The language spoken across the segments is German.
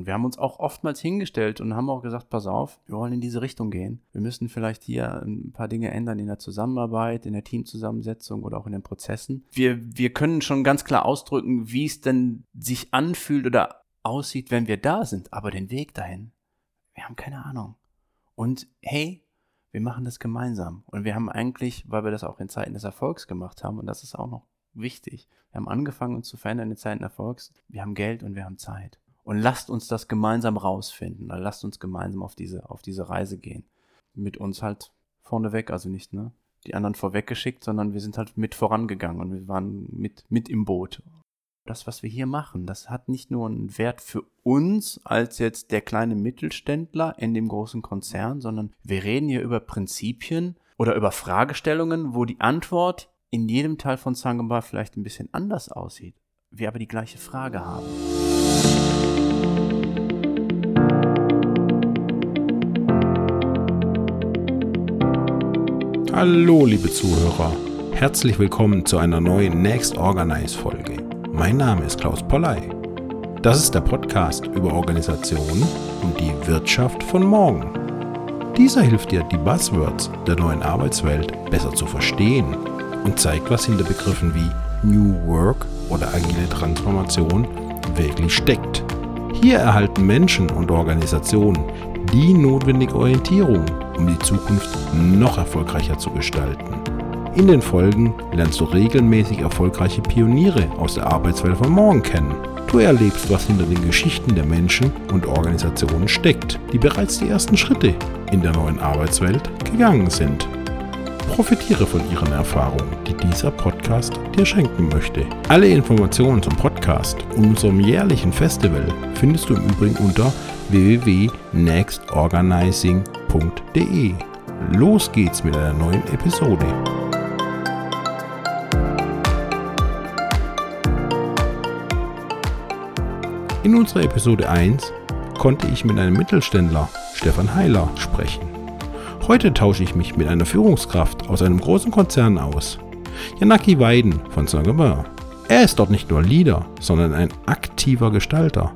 Und wir haben uns auch oftmals hingestellt und haben auch gesagt, pass auf, wir wollen in diese Richtung gehen. Wir müssen vielleicht hier ein paar Dinge ändern in der Zusammenarbeit, in der Teamzusammensetzung oder auch in den Prozessen. Wir, wir können schon ganz klar ausdrücken, wie es denn sich anfühlt oder aussieht, wenn wir da sind. Aber den Weg dahin, wir haben keine Ahnung. Und hey, wir machen das gemeinsam. Und wir haben eigentlich, weil wir das auch in Zeiten des Erfolgs gemacht haben, und das ist auch noch wichtig, wir haben angefangen, uns zu verändern in Zeiten Erfolgs. Wir haben Geld und wir haben Zeit. Und lasst uns das gemeinsam rausfinden. Oder lasst uns gemeinsam auf diese, auf diese Reise gehen. Mit uns halt vorneweg, also nicht, ne? Die anderen vorweggeschickt, sondern wir sind halt mit vorangegangen und wir waren mit, mit im Boot das, was wir hier machen, das hat nicht nur einen Wert für uns als jetzt der kleine Mittelständler in dem großen Konzern, sondern wir reden hier über Prinzipien oder über Fragestellungen, wo die Antwort in jedem Teil von Sangomba vielleicht ein bisschen anders aussieht, wir aber die gleiche Frage haben. Hallo, liebe Zuhörer. Herzlich willkommen zu einer neuen Next Organize Folge. Mein Name ist Klaus Polley. Das ist der Podcast über Organisation und die Wirtschaft von morgen. Dieser hilft dir, die Buzzwords der neuen Arbeitswelt besser zu verstehen und zeigt, was hinter Begriffen wie New Work oder agile Transformation wirklich steckt. Hier erhalten Menschen und Organisationen die notwendige Orientierung, um die Zukunft noch erfolgreicher zu gestalten. In den Folgen lernst du regelmäßig erfolgreiche Pioniere aus der Arbeitswelt von morgen kennen. Du erlebst, was hinter den Geschichten der Menschen und Organisationen steckt, die bereits die ersten Schritte in der neuen Arbeitswelt gegangen sind. Profitiere von ihren Erfahrungen, die dieser Podcast dir schenken möchte. Alle Informationen zum Podcast und unserem jährlichen Festival findest du im Übrigen unter www.nextorganizing.de. Los geht's mit einer neuen Episode. In unserer Episode 1 konnte ich mit einem Mittelständler, Stefan Heiler, sprechen. Heute tausche ich mich mit einer Führungskraft aus einem großen Konzern aus, Janaki Weiden von Saint-Gobain. Er ist dort nicht nur Leader, sondern ein aktiver Gestalter.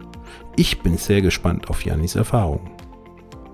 Ich bin sehr gespannt auf Janis Erfahrungen.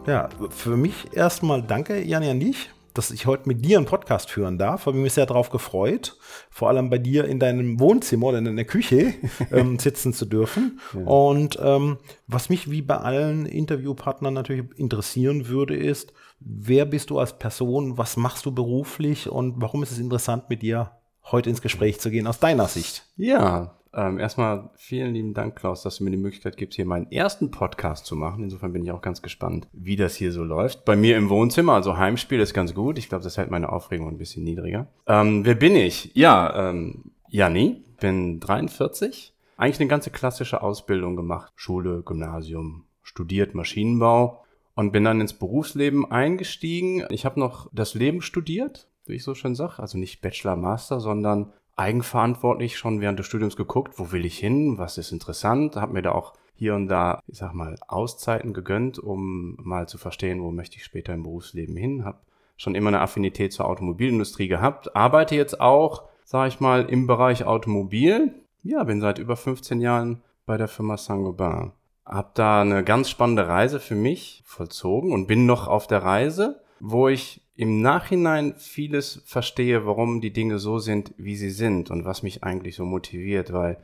Ja, für mich erstmal danke, Jani, an dich dass ich heute mit dir einen Podcast führen darf. Habe mich sehr darauf gefreut, vor allem bei dir in deinem Wohnzimmer oder in deiner Küche ähm, sitzen zu dürfen. Ja. Und ähm, was mich wie bei allen Interviewpartnern natürlich interessieren würde, ist, wer bist du als Person, was machst du beruflich und warum ist es interessant, mit dir heute ins Gespräch zu gehen aus deiner Sicht? Ja, ähm, erstmal vielen lieben Dank, Klaus, dass du mir die Möglichkeit gibst, hier meinen ersten Podcast zu machen. Insofern bin ich auch ganz gespannt, wie das hier so läuft. Bei mir im Wohnzimmer, also Heimspiel ist ganz gut. Ich glaube, das hält meine Aufregung ein bisschen niedriger. Ähm, wer bin ich? Ja, ähm, Janni, bin 43. Eigentlich eine ganze klassische Ausbildung gemacht. Schule, Gymnasium, studiert Maschinenbau und bin dann ins Berufsleben eingestiegen. Ich habe noch das Leben studiert, wie ich so schön sage. Also nicht Bachelor, Master, sondern eigenverantwortlich schon während des Studiums geguckt, wo will ich hin, was ist interessant, habe mir da auch hier und da, ich sag mal, Auszeiten gegönnt, um mal zu verstehen, wo möchte ich später im Berufsleben hin, habe schon immer eine Affinität zur Automobilindustrie gehabt, arbeite jetzt auch, sage ich mal, im Bereich Automobil. Ja, bin seit über 15 Jahren bei der Firma Saint-Gobain. Hab da eine ganz spannende Reise für mich vollzogen und bin noch auf der Reise, wo ich im Nachhinein vieles verstehe, warum die Dinge so sind, wie sie sind und was mich eigentlich so motiviert, weil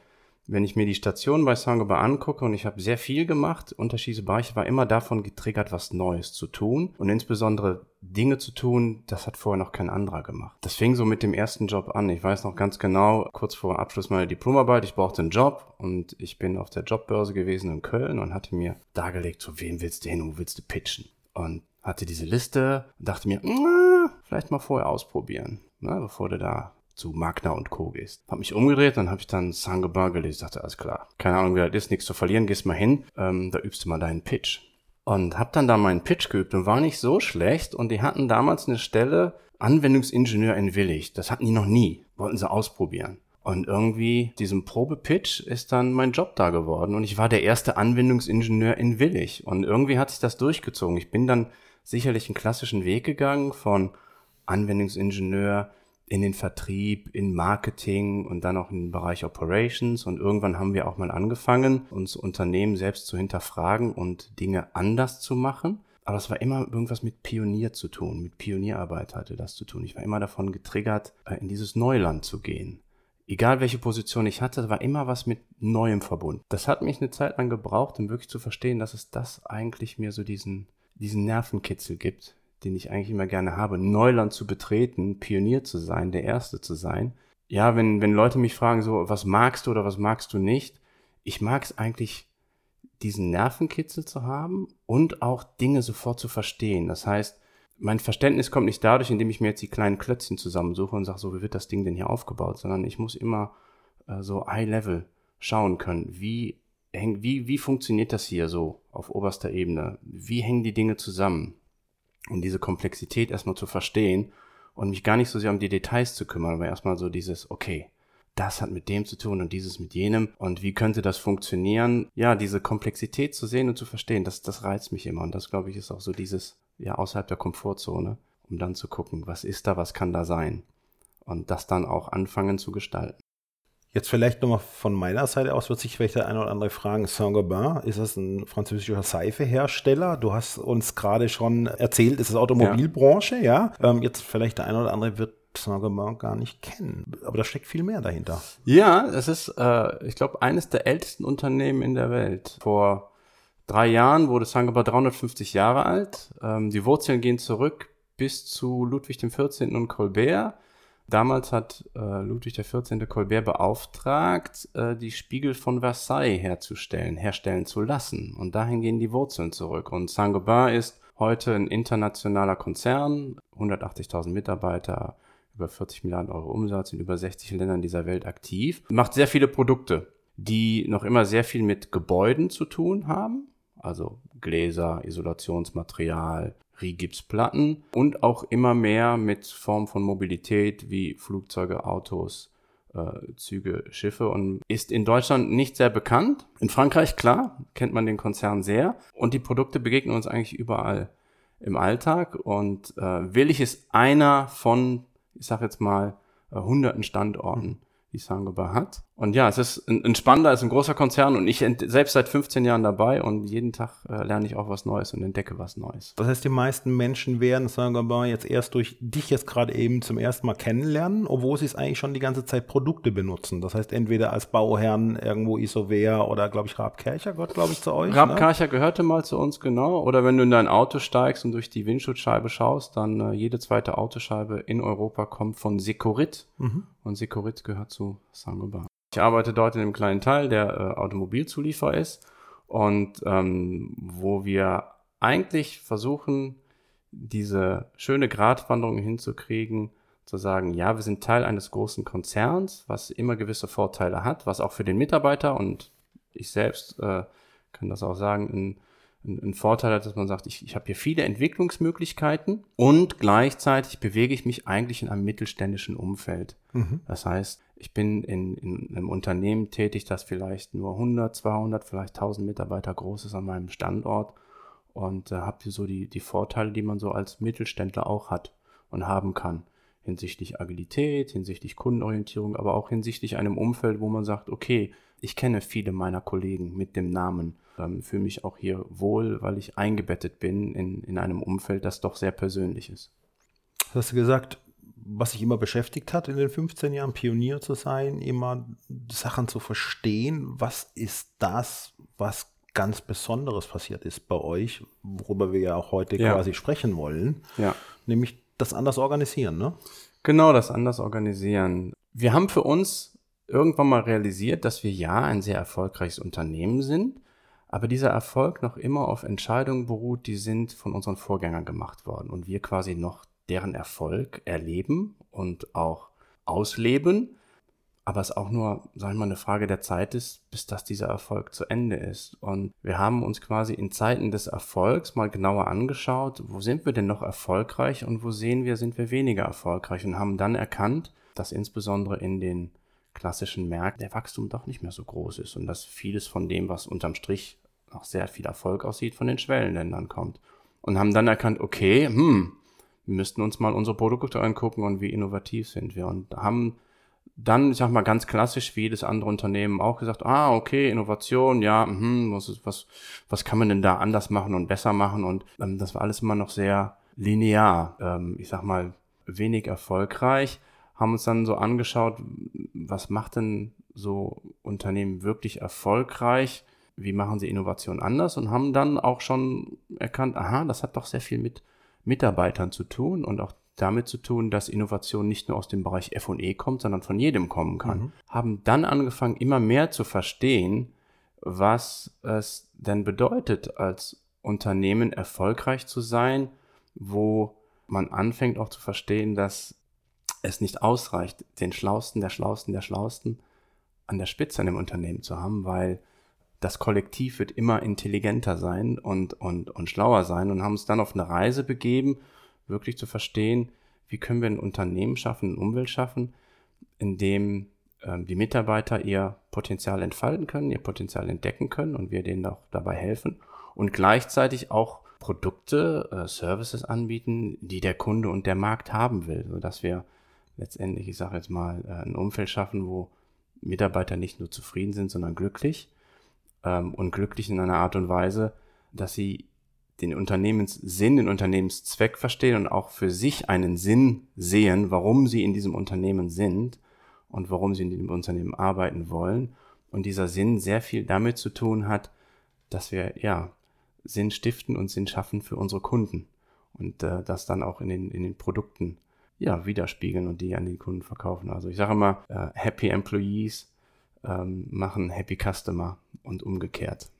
wenn ich mir die Station bei Sangoba angucke und ich habe sehr viel gemacht, unterschiedliche Bereiche, war immer davon getriggert, was Neues zu tun und insbesondere Dinge zu tun, das hat vorher noch kein anderer gemacht. Das fing so mit dem ersten Job an. Ich weiß noch ganz genau, kurz vor Abschluss meiner Diplomarbeit, ich brauchte einen Job und ich bin auf der Jobbörse gewesen in Köln und hatte mir dargelegt, zu wem willst du hin, wo willst du pitchen? Und hatte diese Liste und dachte mir, vielleicht mal vorher ausprobieren, ne, bevor du da zu Magna und Co. gehst. Hab mich umgedreht, dann habe ich dann Sangobar gelesen, dachte, alles klar, keine Ahnung, wer das ist, nichts zu verlieren, gehst mal hin, ähm, da übst du mal deinen Pitch. Und hab dann da meinen Pitch geübt und war nicht so schlecht und die hatten damals eine Stelle Anwendungsingenieur in Willig. Das hatten die noch nie, wollten sie ausprobieren. Und irgendwie diesem Probepitch ist dann mein Job da geworden und ich war der erste Anwendungsingenieur in Willig. Und irgendwie hat sich das durchgezogen. Ich bin dann sicherlich einen klassischen Weg gegangen von Anwendungsingenieur in den Vertrieb, in Marketing und dann auch im Bereich Operations. Und irgendwann haben wir auch mal angefangen, uns Unternehmen selbst zu hinterfragen und Dinge anders zu machen. Aber es war immer irgendwas mit Pionier zu tun, mit Pionierarbeit hatte das zu tun. Ich war immer davon getriggert, äh, in dieses Neuland zu gehen. Egal welche Position ich hatte, war immer was mit Neuem verbunden. Das hat mich eine Zeit lang gebraucht, um wirklich zu verstehen, dass es das eigentlich mir so diesen, diesen Nervenkitzel gibt, den ich eigentlich immer gerne habe, Neuland zu betreten, Pionier zu sein, der Erste zu sein. Ja, wenn, wenn Leute mich fragen, so, was magst du oder was magst du nicht, ich mag es eigentlich, diesen Nervenkitzel zu haben und auch Dinge sofort zu verstehen. Das heißt, mein Verständnis kommt nicht dadurch, indem ich mir jetzt die kleinen Klötzchen zusammensuche und sage, so, wie wird das Ding denn hier aufgebaut, sondern ich muss immer äh, so High-Level schauen können. Wie, wie, wie funktioniert das hier so auf oberster Ebene? Wie hängen die Dinge zusammen? und diese Komplexität erstmal zu verstehen und mich gar nicht so sehr um die Details zu kümmern, aber erstmal so dieses, okay, das hat mit dem zu tun und dieses mit jenem und wie könnte das funktionieren? Ja, diese Komplexität zu sehen und zu verstehen, das, das reizt mich immer und das, glaube ich, ist auch so dieses, ja, außerhalb der Komfortzone, um dann zu gucken, was ist da, was kann da sein und das dann auch anfangen zu gestalten. Jetzt vielleicht nochmal von meiner Seite aus wird sich vielleicht der eine oder andere fragen, Saint-Gobain, ist das ein französischer Seifehersteller? Du hast uns gerade schon erzählt, ist es Automobilbranche, ja? ja? Ähm, jetzt vielleicht der eine oder andere wird Saint-Gobain gar nicht kennen. Aber da steckt viel mehr dahinter. Ja, es ist, äh, ich glaube, eines der ältesten Unternehmen in der Welt. Vor drei Jahren wurde Saint-Gobain 350 Jahre alt. Ähm, die Wurzeln gehen zurück bis zu Ludwig XIV. und Colbert. Damals hat äh, Ludwig XIV. Colbert beauftragt, äh, die Spiegel von Versailles herzustellen, herstellen zu lassen. Und dahin gehen die Wurzeln zurück. Und Saint-Gobain ist heute ein internationaler Konzern, 180.000 Mitarbeiter, über 40 Milliarden Euro Umsatz in über 60 Ländern dieser Welt aktiv, macht sehr viele Produkte, die noch immer sehr viel mit Gebäuden zu tun haben, also Gläser, Isolationsmaterial, Rigipsplatten und auch immer mehr mit Form von Mobilität wie Flugzeuge, Autos, äh, Züge, Schiffe und ist in Deutschland nicht sehr bekannt. In Frankreich, klar, kennt man den Konzern sehr und die Produkte begegnen uns eigentlich überall im Alltag und äh, Willig ist einer von, ich sag jetzt mal, äh, hunderten Standorten die Sangoba hat. Und ja, es ist ein, ein spannender, es ist ein großer Konzern und ich selbst seit 15 Jahren dabei und jeden Tag äh, lerne ich auch was Neues und entdecke was Neues. Das heißt, die meisten Menschen werden Sangoba jetzt erst durch dich jetzt gerade eben zum ersten Mal kennenlernen, obwohl sie es eigentlich schon die ganze Zeit Produkte benutzen. Das heißt, entweder als Bauherrn irgendwo Isover oder, glaube ich, Rabkercher gehört, glaube ich, zu euch. Ne? Rabkercher ne? gehörte mal zu uns, genau. Oder wenn du in dein Auto steigst und durch die Windschutzscheibe schaust, dann äh, jede zweite Autoscheibe in Europa kommt von Securit. Mhm. Und Securit gehört zu Saint-Gobain. Ich arbeite dort in einem kleinen Teil, der äh, Automobilzulieferer ist. Und ähm, wo wir eigentlich versuchen, diese schöne Gratwanderung hinzukriegen, zu sagen, ja, wir sind Teil eines großen Konzerns, was immer gewisse Vorteile hat, was auch für den Mitarbeiter und ich selbst äh, kann das auch sagen, ein ein Vorteil hat, dass man sagt, ich, ich habe hier viele Entwicklungsmöglichkeiten und gleichzeitig bewege ich mich eigentlich in einem mittelständischen Umfeld. Mhm. Das heißt, ich bin in, in einem Unternehmen tätig, das vielleicht nur 100, 200, vielleicht 1000 Mitarbeiter groß ist an meinem Standort und äh, habe hier so die, die Vorteile, die man so als Mittelständler auch hat und haben kann hinsichtlich Agilität, hinsichtlich Kundenorientierung, aber auch hinsichtlich einem Umfeld, wo man sagt, okay, ich kenne viele meiner Kollegen mit dem Namen ähm, fühle mich auch hier wohl, weil ich eingebettet bin in, in einem Umfeld, das doch sehr persönlich ist. Hast du gesagt, was sich immer beschäftigt hat in den 15 Jahren, Pionier zu sein, immer Sachen zu verstehen. Was ist das, was ganz Besonderes passiert ist bei euch, worüber wir ja auch heute ja. quasi sprechen wollen? Ja. Nämlich das anders organisieren, ne? Genau, das anders organisieren. Wir haben für uns irgendwann mal realisiert, dass wir ja ein sehr erfolgreiches Unternehmen sind, aber dieser Erfolg noch immer auf Entscheidungen beruht, die sind von unseren Vorgängern gemacht worden und wir quasi noch deren Erfolg erleben und auch ausleben, aber es auch nur, sagen wir mal, eine Frage der Zeit ist, bis dass dieser Erfolg zu Ende ist. Und wir haben uns quasi in Zeiten des Erfolgs mal genauer angeschaut, wo sind wir denn noch erfolgreich und wo sehen wir, sind wir weniger erfolgreich und haben dann erkannt, dass insbesondere in den klassischen Märkten der Wachstum doch nicht mehr so groß ist und dass vieles von dem, was unterm Strich noch sehr viel Erfolg aussieht, von den Schwellenländern kommt. Und haben dann erkannt, okay, hm, wir müssten uns mal unsere Produkte angucken und wie innovativ sind wir. Und haben dann, ich sag mal, ganz klassisch wie jedes andere Unternehmen auch gesagt, ah, okay, Innovation, ja, mh, was, was, was kann man denn da anders machen und besser machen? Und ähm, das war alles immer noch sehr linear, ähm, ich sag mal, wenig erfolgreich. Haben uns dann so angeschaut, was macht denn so Unternehmen wirklich erfolgreich? Wie machen sie Innovation anders? Und haben dann auch schon erkannt, aha, das hat doch sehr viel mit Mitarbeitern zu tun und auch damit zu tun, dass Innovation nicht nur aus dem Bereich FE kommt, sondern von jedem kommen kann. Mhm. Haben dann angefangen, immer mehr zu verstehen, was es denn bedeutet, als Unternehmen erfolgreich zu sein, wo man anfängt auch zu verstehen, dass es nicht ausreicht, den Schlausten der Schlausten der Schlausten an der Spitze an dem Unternehmen zu haben, weil das Kollektiv wird immer intelligenter sein und, und, und schlauer sein und haben uns dann auf eine Reise begeben, wirklich zu verstehen, wie können wir ein Unternehmen schaffen, eine Umwelt schaffen, in dem ähm, die Mitarbeiter ihr Potenzial entfalten können, ihr Potenzial entdecken können und wir denen auch dabei helfen und gleichzeitig auch Produkte, äh, Services anbieten, die der Kunde und der Markt haben will, sodass wir letztendlich, ich sage jetzt mal, äh, ein Umfeld schaffen, wo Mitarbeiter nicht nur zufrieden sind, sondern glücklich ähm, und glücklich in einer Art und Weise, dass sie den Unternehmenssinn, den Unternehmenszweck verstehen und auch für sich einen Sinn sehen, warum sie in diesem Unternehmen sind und warum sie in dem Unternehmen arbeiten wollen. Und dieser Sinn sehr viel damit zu tun hat, dass wir ja Sinn stiften und Sinn schaffen für unsere Kunden und äh, das dann auch in den, in den Produkten ja, widerspiegeln und die an den Kunden verkaufen. Also ich sage immer, äh, Happy Employees ähm, machen Happy Customer und umgekehrt.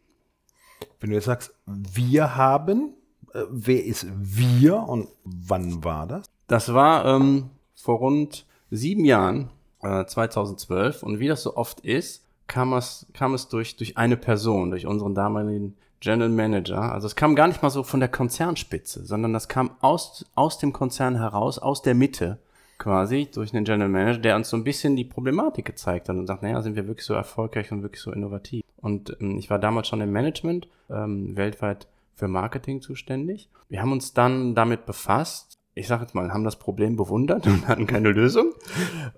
Wenn du jetzt sagst, wir haben, äh, wer ist wir und wann war das? Das war ähm, vor rund sieben Jahren, äh, 2012. Und wie das so oft ist, kam es, kam es durch, durch eine Person, durch unseren damaligen General Manager. Also es kam gar nicht mal so von der Konzernspitze, sondern das kam aus, aus dem Konzern heraus, aus der Mitte quasi, durch einen General Manager, der uns so ein bisschen die Problematik gezeigt hat und sagt, naja, sind wir wirklich so erfolgreich und wirklich so innovativ? Und ähm, ich war damals schon im Management, ähm, weltweit für Marketing zuständig. Wir haben uns dann damit befasst, ich sage jetzt mal, haben das Problem bewundert und hatten keine Lösung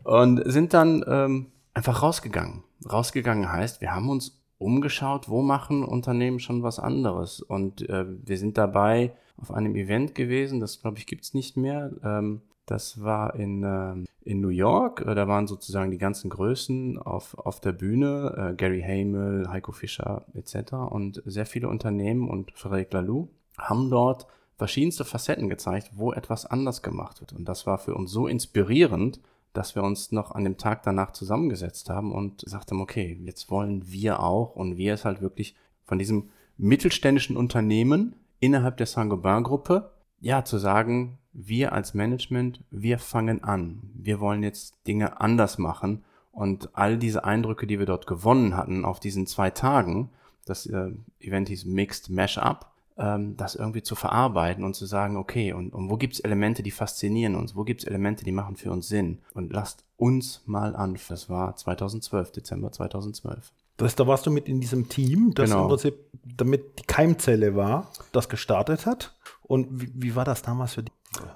und sind dann ähm, einfach rausgegangen. Rausgegangen heißt, wir haben uns umgeschaut, wo machen Unternehmen schon was anderes. Und äh, wir sind dabei auf einem Event gewesen, das glaube ich gibt's nicht mehr. Ähm, das war in, äh, in New York. Äh, da waren sozusagen die ganzen Größen auf, auf der Bühne. Äh, Gary Hamel, Heiko Fischer etc. Und sehr viele Unternehmen und Frederic Laloux haben dort verschiedenste Facetten gezeigt, wo etwas anders gemacht wird. Und das war für uns so inspirierend, dass wir uns noch an dem Tag danach zusammengesetzt haben und gesagt haben, okay, jetzt wollen wir auch und wir es halt wirklich von diesem mittelständischen Unternehmen innerhalb der Saint-Gobain-Gruppe, ja, zu sagen, wir als Management, wir fangen an. Wir wollen jetzt Dinge anders machen und all diese Eindrücke, die wir dort gewonnen hatten auf diesen zwei Tagen, das äh, Event hieß Mixed Mashup, ähm, das irgendwie zu verarbeiten und zu sagen, okay, und, und wo gibt's Elemente, die faszinieren uns? Wo gibt's Elemente, die machen für uns Sinn? Und lasst uns mal an. Das war 2012, Dezember 2012. Das, da warst du mit in diesem Team, das genau. im Prinzip damit die Keimzelle war, das gestartet hat. Und wie, wie war das damals für dich?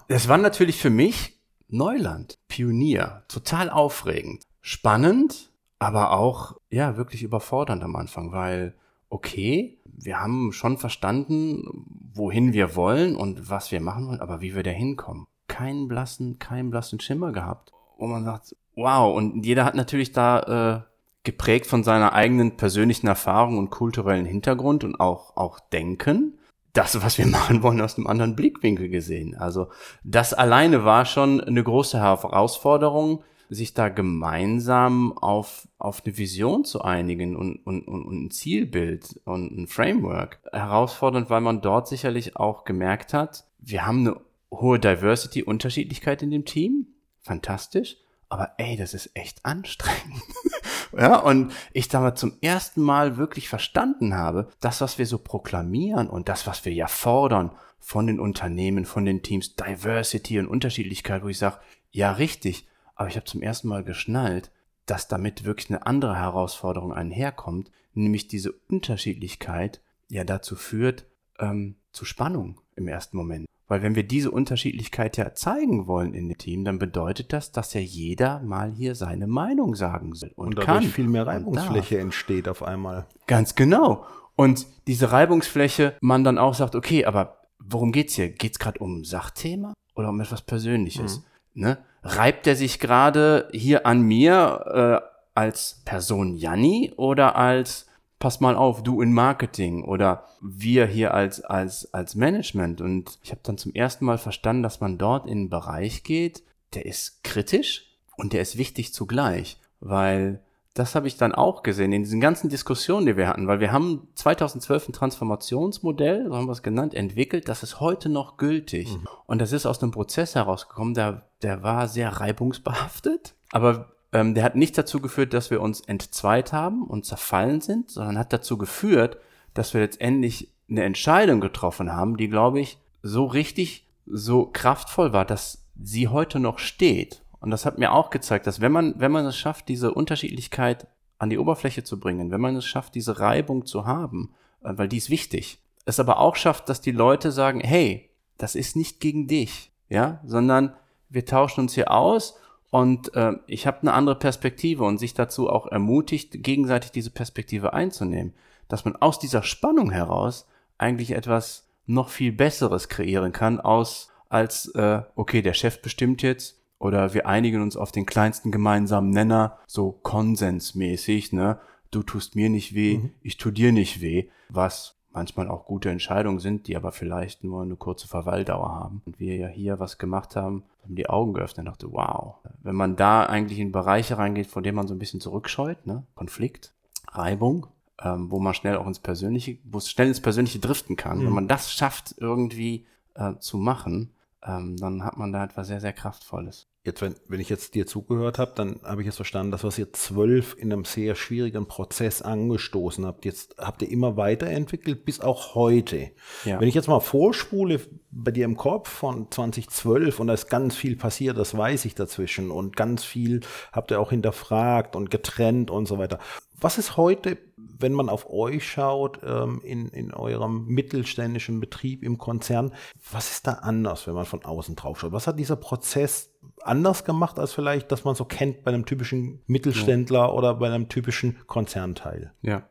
Es war natürlich für mich Neuland, Pionier, total aufregend, spannend, aber auch ja wirklich überfordernd am Anfang, weil okay, wir haben schon verstanden, wohin wir wollen und was wir machen wollen, aber wie wir da hinkommen. Keinen blassen, keinen blassen Schimmer gehabt. Wo man sagt, wow, und jeder hat natürlich da äh, geprägt von seiner eigenen persönlichen Erfahrung und kulturellen Hintergrund und auch, auch Denken. Das, was wir machen wollen, aus einem anderen Blickwinkel gesehen. Also das alleine war schon eine große Herausforderung, sich da gemeinsam auf, auf eine Vision zu einigen und, und, und ein Zielbild und ein Framework. Herausfordernd, weil man dort sicherlich auch gemerkt hat, wir haben eine hohe Diversity, Unterschiedlichkeit in dem Team. Fantastisch. Aber ey, das ist echt anstrengend. ja, und ich damals zum ersten Mal wirklich verstanden habe, das, was wir so proklamieren und das, was wir ja fordern von den Unternehmen, von den Teams, Diversity und Unterschiedlichkeit, wo ich sage, ja, richtig, aber ich habe zum ersten Mal geschnallt, dass damit wirklich eine andere Herausforderung einherkommt, nämlich diese Unterschiedlichkeit ja dazu führt, ähm, zu Spannung im ersten Moment. Weil wenn wir diese Unterschiedlichkeit ja zeigen wollen in dem Team, dann bedeutet das, dass ja jeder mal hier seine Meinung sagen soll und, und dadurch kann. viel mehr Reibungsfläche entsteht auf einmal. Ganz genau. Und diese Reibungsfläche, man dann auch sagt, okay, aber worum geht's hier? Geht's gerade um ein Sachthema oder um etwas Persönliches? Mhm. Ne? Reibt er sich gerade hier an mir äh, als Person Janni oder als pass mal auf, du in Marketing oder wir hier als, als, als Management. Und ich habe dann zum ersten Mal verstanden, dass man dort in einen Bereich geht, der ist kritisch und der ist wichtig zugleich, weil das habe ich dann auch gesehen in diesen ganzen Diskussionen, die wir hatten, weil wir haben 2012 ein Transformationsmodell, so haben wir es genannt, entwickelt, das ist heute noch gültig. Mhm. Und das ist aus einem Prozess herausgekommen, der, der war sehr reibungsbehaftet, aber ähm, der hat nicht dazu geführt, dass wir uns entzweit haben und zerfallen sind, sondern hat dazu geführt, dass wir letztendlich eine Entscheidung getroffen haben, die, glaube ich, so richtig, so kraftvoll war, dass sie heute noch steht. Und das hat mir auch gezeigt, dass wenn man, wenn man es schafft, diese Unterschiedlichkeit an die Oberfläche zu bringen, wenn man es schafft, diese Reibung zu haben, äh, weil die ist wichtig, es aber auch schafft, dass die Leute sagen, hey, das ist nicht gegen dich, ja, sondern wir tauschen uns hier aus und äh, ich habe eine andere Perspektive und sich dazu auch ermutigt, gegenseitig diese Perspektive einzunehmen, dass man aus dieser Spannung heraus eigentlich etwas noch viel Besseres kreieren kann, aus als, äh, okay, der Chef bestimmt jetzt oder wir einigen uns auf den kleinsten gemeinsamen Nenner, so konsensmäßig, ne? Du tust mir nicht weh, mhm. ich tu dir nicht weh, was manchmal auch gute Entscheidungen sind, die aber vielleicht nur eine kurze Verweildauer haben. Und wir ja hier was gemacht haben, haben die Augen geöffnet und dachte, wow. Wenn man da eigentlich in Bereiche reingeht, von denen man so ein bisschen zurückscheut, ne? Konflikt, Reibung, ähm, wo man schnell auch ins Persönliche, wo es schnell ins Persönliche driften kann. Mhm. Wenn man das schafft, irgendwie äh, zu machen, ähm, dann hat man da etwas sehr, sehr Kraftvolles jetzt, wenn, wenn ich jetzt dir zugehört habe, dann habe ich jetzt verstanden, dass was ihr zwölf in einem sehr schwierigen Prozess angestoßen habt. Jetzt habt ihr immer weiterentwickelt bis auch heute. Ja. Wenn ich jetzt mal vorspule bei dir im Kopf von 2012 und da ist ganz viel passiert, das weiß ich dazwischen und ganz viel habt ihr auch hinterfragt und getrennt und so weiter. Was ist heute, wenn man auf euch schaut, ähm, in, in eurem mittelständischen Betrieb im Konzern, was ist da anders, wenn man von außen drauf schaut? Was hat dieser Prozess anders gemacht, als vielleicht, dass man so kennt bei einem typischen Mittelständler ja. oder bei einem typischen Konzernteil? Ja.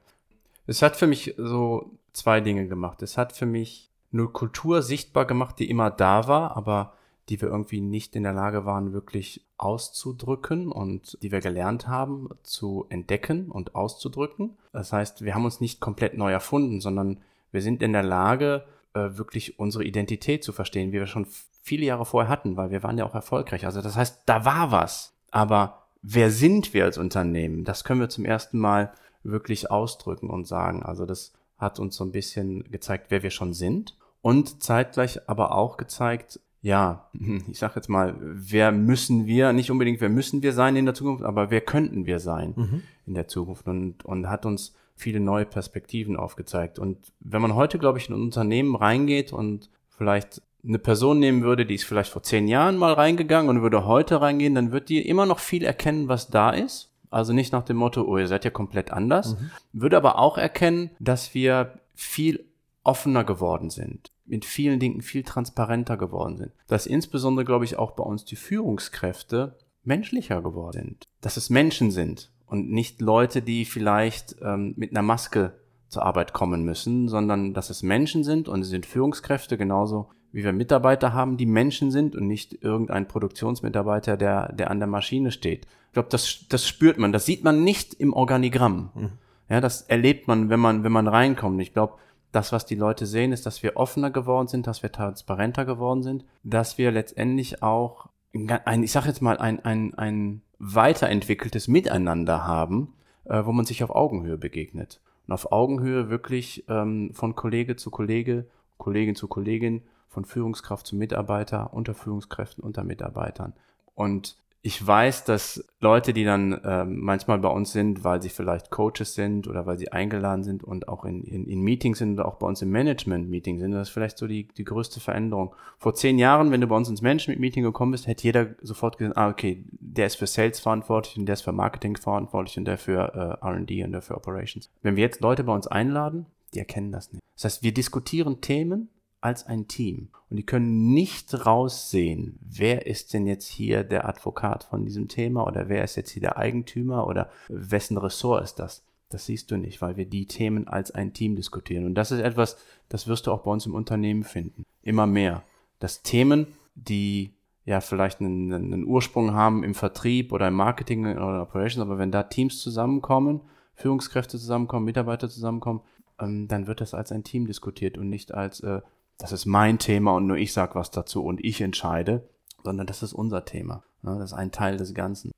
Es hat für mich so zwei Dinge gemacht. Es hat für mich eine Kultur sichtbar gemacht, die immer da war, aber die wir irgendwie nicht in der Lage waren, wirklich auszudrücken und die wir gelernt haben zu entdecken und auszudrücken. Das heißt, wir haben uns nicht komplett neu erfunden, sondern wir sind in der Lage, äh, wirklich unsere Identität zu verstehen, wie wir schon viele Jahre vorher hatten, weil wir waren ja auch erfolgreich. Also das heißt, da war was. Aber wer sind wir als Unternehmen? Das können wir zum ersten Mal wirklich ausdrücken und sagen. Also das hat uns so ein bisschen gezeigt, wer wir schon sind und zeitgleich aber auch gezeigt, ja, ich sag jetzt mal, wer müssen wir, nicht unbedingt wer müssen wir sein in der Zukunft, aber wer könnten wir sein mhm. in der Zukunft und, und hat uns viele neue Perspektiven aufgezeigt. Und wenn man heute, glaube ich, in ein Unternehmen reingeht und vielleicht eine Person nehmen würde, die ist vielleicht vor zehn Jahren mal reingegangen und würde heute reingehen, dann wird die immer noch viel erkennen, was da ist. Also nicht nach dem Motto, oh, ihr seid ja komplett anders. Mhm. Würde aber auch erkennen, dass wir viel offener geworden sind, mit vielen Dingen viel transparenter geworden sind. Dass insbesondere, glaube ich, auch bei uns die Führungskräfte menschlicher geworden sind. Dass es Menschen sind und nicht Leute, die vielleicht ähm, mit einer Maske zur Arbeit kommen müssen, sondern dass es Menschen sind und sie sind Führungskräfte genauso wie wir Mitarbeiter haben, die Menschen sind und nicht irgendein Produktionsmitarbeiter, der, der an der Maschine steht. Ich glaube, das, das spürt man. Das sieht man nicht im Organigramm. Mhm. Ja, das erlebt man, wenn man, wenn man reinkommt. Ich glaube, das, was die Leute sehen, ist, dass wir offener geworden sind, dass wir transparenter geworden sind, dass wir letztendlich auch ein, ich sage jetzt mal, ein, ein, ein weiterentwickeltes Miteinander haben, äh, wo man sich auf Augenhöhe begegnet. Und auf Augenhöhe wirklich ähm, von Kollege zu Kollege, Kollegin zu Kollegin, von Führungskraft zu Mitarbeiter, unter Führungskräften, unter Mitarbeitern. Und ich weiß, dass Leute, die dann äh, manchmal bei uns sind, weil sie vielleicht Coaches sind oder weil sie eingeladen sind und auch in, in, in Meetings sind oder auch bei uns im Management-Meeting sind, das ist vielleicht so die, die größte Veränderung. Vor zehn Jahren, wenn du bei uns ins Management-Meeting gekommen bist, hätte jeder sofort gesagt, ah, okay, der ist für Sales verantwortlich und der ist für Marketing verantwortlich und der für äh, R&D und der für Operations. Wenn wir jetzt Leute bei uns einladen, die erkennen das nicht. Das heißt, wir diskutieren Themen, als ein Team. Und die können nicht raussehen, wer ist denn jetzt hier der Advokat von diesem Thema oder wer ist jetzt hier der Eigentümer oder wessen Ressort ist das. Das siehst du nicht, weil wir die Themen als ein Team diskutieren. Und das ist etwas, das wirst du auch bei uns im Unternehmen finden. Immer mehr. Dass Themen, die ja vielleicht einen, einen Ursprung haben im Vertrieb oder im Marketing oder Operations, aber wenn da Teams zusammenkommen, Führungskräfte zusammenkommen, Mitarbeiter zusammenkommen, ähm, dann wird das als ein Team diskutiert und nicht als, äh, das ist mein Thema und nur ich sage was dazu und ich entscheide, sondern das ist unser Thema. Ne? Das ist ein Teil des Ganzen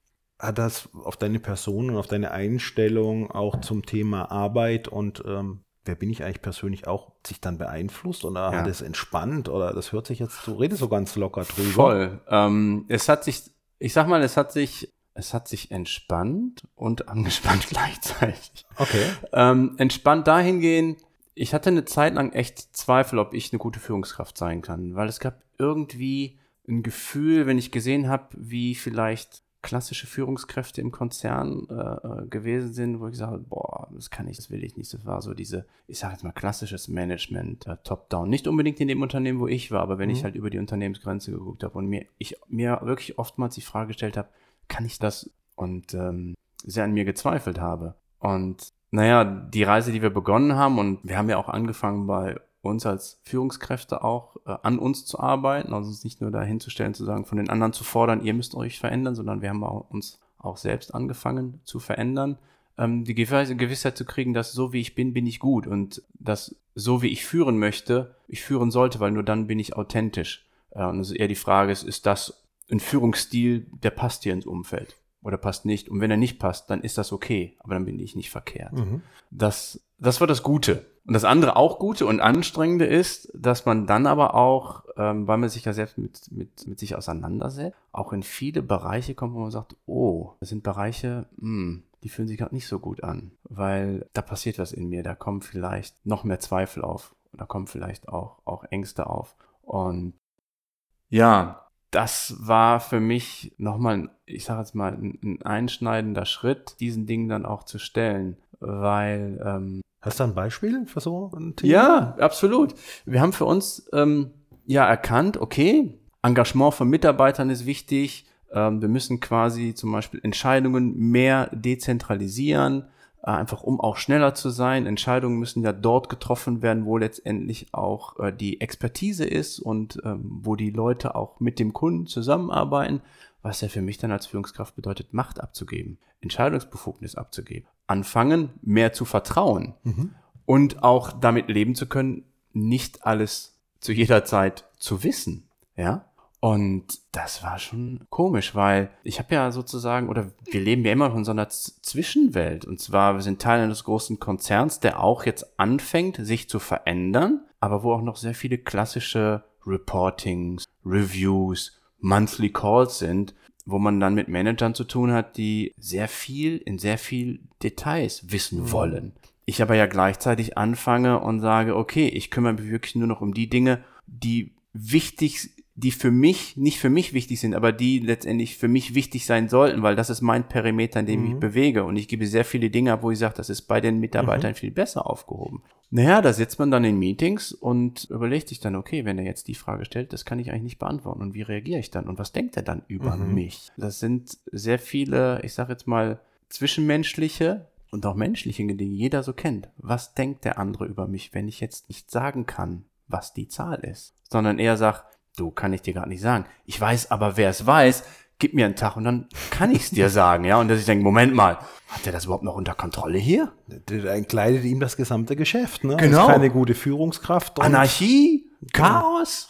hat das auf deine Person und auf deine Einstellung auch zum Thema Arbeit und ähm, wer bin ich eigentlich persönlich auch sich dann beeinflusst oder ja. hat es entspannt oder das hört sich jetzt, du redest so ganz locker drüber. Voll. Ähm, es hat sich, ich sag mal, es hat sich, es hat sich entspannt und angespannt gleichzeitig. Okay. Ähm, entspannt dahingehend, ich hatte eine Zeit lang echt Zweifel, ob ich eine gute Führungskraft sein kann, weil es gab irgendwie ein Gefühl, wenn ich gesehen habe, wie vielleicht klassische Führungskräfte im Konzern äh, äh, gewesen sind, wo ich gesagt habe, boah, das kann ich, das will ich nicht. Das war so diese, ich sage jetzt mal, klassisches Management, äh, top-down. Nicht unbedingt in dem Unternehmen, wo ich war, aber wenn mhm. ich halt über die Unternehmensgrenze geguckt habe und mir, ich mir wirklich oftmals die Frage gestellt habe, kann ich das? Und ähm, sehr an mir gezweifelt habe. Und naja, die Reise, die wir begonnen haben, und wir haben ja auch angefangen bei uns als Führungskräfte auch äh, an uns zu arbeiten, also uns nicht nur dahin zu stellen, zu sagen, von den anderen zu fordern, ihr müsst euch verändern, sondern wir haben auch uns auch selbst angefangen zu verändern, ähm, die Gewissheit zu kriegen, dass so wie ich bin, bin ich gut und dass so wie ich führen möchte, ich führen sollte, weil nur dann bin ich authentisch. Äh, und es ist eher die Frage, ist, ist das ein Führungsstil, der passt hier ins Umfeld? Oder passt nicht. Und wenn er nicht passt, dann ist das okay, aber dann bin ich nicht verkehrt. Mhm. Das, das war das Gute. Und das andere auch Gute und Anstrengende ist, dass man dann aber auch, ähm, weil man sich ja selbst mit, mit, mit sich auseinandersetzt, auch in viele Bereiche kommt, wo man sagt, oh, das sind Bereiche, mh, hm, die fühlen sich gerade nicht so gut an, weil da passiert was in mir, da kommen vielleicht noch mehr Zweifel auf, da kommen vielleicht auch, auch Ängste auf. Und ja, das war für mich nochmal, ich sage jetzt mal, ein, ein einschneidender Schritt, diesen Dingen dann auch zu stellen, weil ähm, Hast du ein Beispiel für so ein Thema? Ja, absolut. Wir haben für uns ähm, ja erkannt, okay, Engagement von Mitarbeitern ist wichtig. Ähm, wir müssen quasi zum Beispiel Entscheidungen mehr dezentralisieren, äh, einfach um auch schneller zu sein. Entscheidungen müssen ja dort getroffen werden, wo letztendlich auch äh, die Expertise ist und ähm, wo die Leute auch mit dem Kunden zusammenarbeiten was ja für mich dann als Führungskraft bedeutet, Macht abzugeben, Entscheidungsbefugnis abzugeben, anfangen, mehr zu vertrauen mhm. und auch damit leben zu können, nicht alles zu jeder Zeit zu wissen, ja. Und das war schon komisch, weil ich habe ja sozusagen, oder wir leben ja immer noch in so einer Zwischenwelt. Und zwar, wir sind Teil eines großen Konzerns, der auch jetzt anfängt, sich zu verändern, aber wo auch noch sehr viele klassische Reportings, Reviews, Monthly Calls sind, wo man dann mit Managern zu tun hat, die sehr viel in sehr viel Details wissen mhm. wollen. Ich aber ja gleichzeitig anfange und sage, okay, ich kümmere mich wirklich nur noch um die Dinge, die wichtig die für mich, nicht für mich wichtig sind, aber die letztendlich für mich wichtig sein sollten, weil das ist mein Perimeter, in dem mhm. ich mich bewege. Und ich gebe sehr viele Dinge ab, wo ich sage, das ist bei den Mitarbeitern mhm. viel besser aufgehoben. Naja, da sitzt man dann in Meetings und überlegt sich dann, okay, wenn er jetzt die Frage stellt, das kann ich eigentlich nicht beantworten. Und wie reagiere ich dann? Und was denkt er dann über mhm. mich? Das sind sehr viele, ich sage jetzt mal, zwischenmenschliche und auch menschliche Dinge, die jeder so kennt. Was denkt der andere über mich, wenn ich jetzt nicht sagen kann, was die Zahl ist? Sondern er sagt, Du kann ich dir gerade nicht sagen. Ich weiß aber, wer es weiß, gib mir einen Tag und dann kann ich es dir sagen, ja. Und dass ich denke, Moment mal, hat der das überhaupt noch unter Kontrolle hier? Der entkleidet ihm das gesamte Geschäft, ne? Genau. Ist keine gute Führungskraft. Anarchie, Chaos.